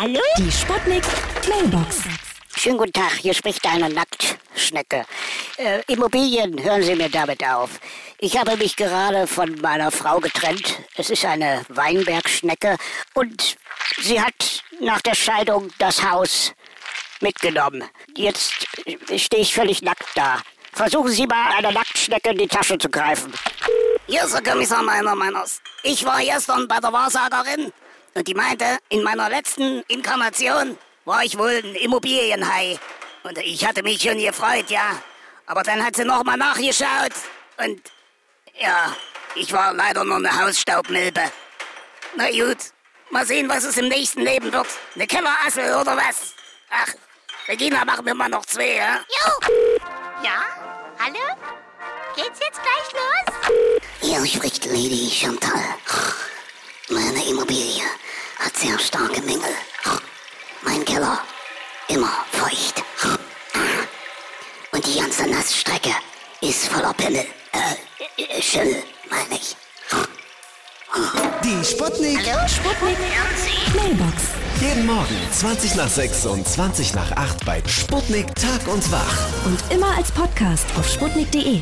Hallo? Die Sputnik Mailbox. Schönen guten Tag, hier spricht eine Nacktschnecke. Äh, Immobilien, hören Sie mir damit auf. Ich habe mich gerade von meiner Frau getrennt. Es ist eine Weinbergschnecke und sie hat nach der Scheidung das Haus mitgenommen. Jetzt stehe ich völlig nackt da. Versuchen Sie mal einer Nacktschnecke in die Tasche zu greifen. Hier ist der Kommissar meiner Meiners. Ich war gestern bei der Wahrsagerin und die meinte, in meiner letzten Inkarnation war ich wohl ein Immobilienhai. Und ich hatte mich schon gefreut, ja. Aber dann hat sie nochmal nachgeschaut und ja, ich war leider nur eine Hausstaubmilbe. Na gut, mal sehen, was es im nächsten Leben wird. Eine Kellerassel oder was? Ach, Regina, machen wir mal noch zwei, ja? Jo. Ja? Hallo? Geht's jetzt gleich los? Hier spricht Lady Chantal. Meine Immobilie hat sehr starke Mängel. Mein Keller immer feucht. Und die ganze Nassstrecke ist voller Pimmel. Äh, Schimmel, meine ich. Die Sputnik. Hallo, Sputnik Mailbox. Jeden Morgen 20 nach 6 und 20 nach 8 bei Sputnik Tag und Wach. Und immer als Podcast auf sputnik.de.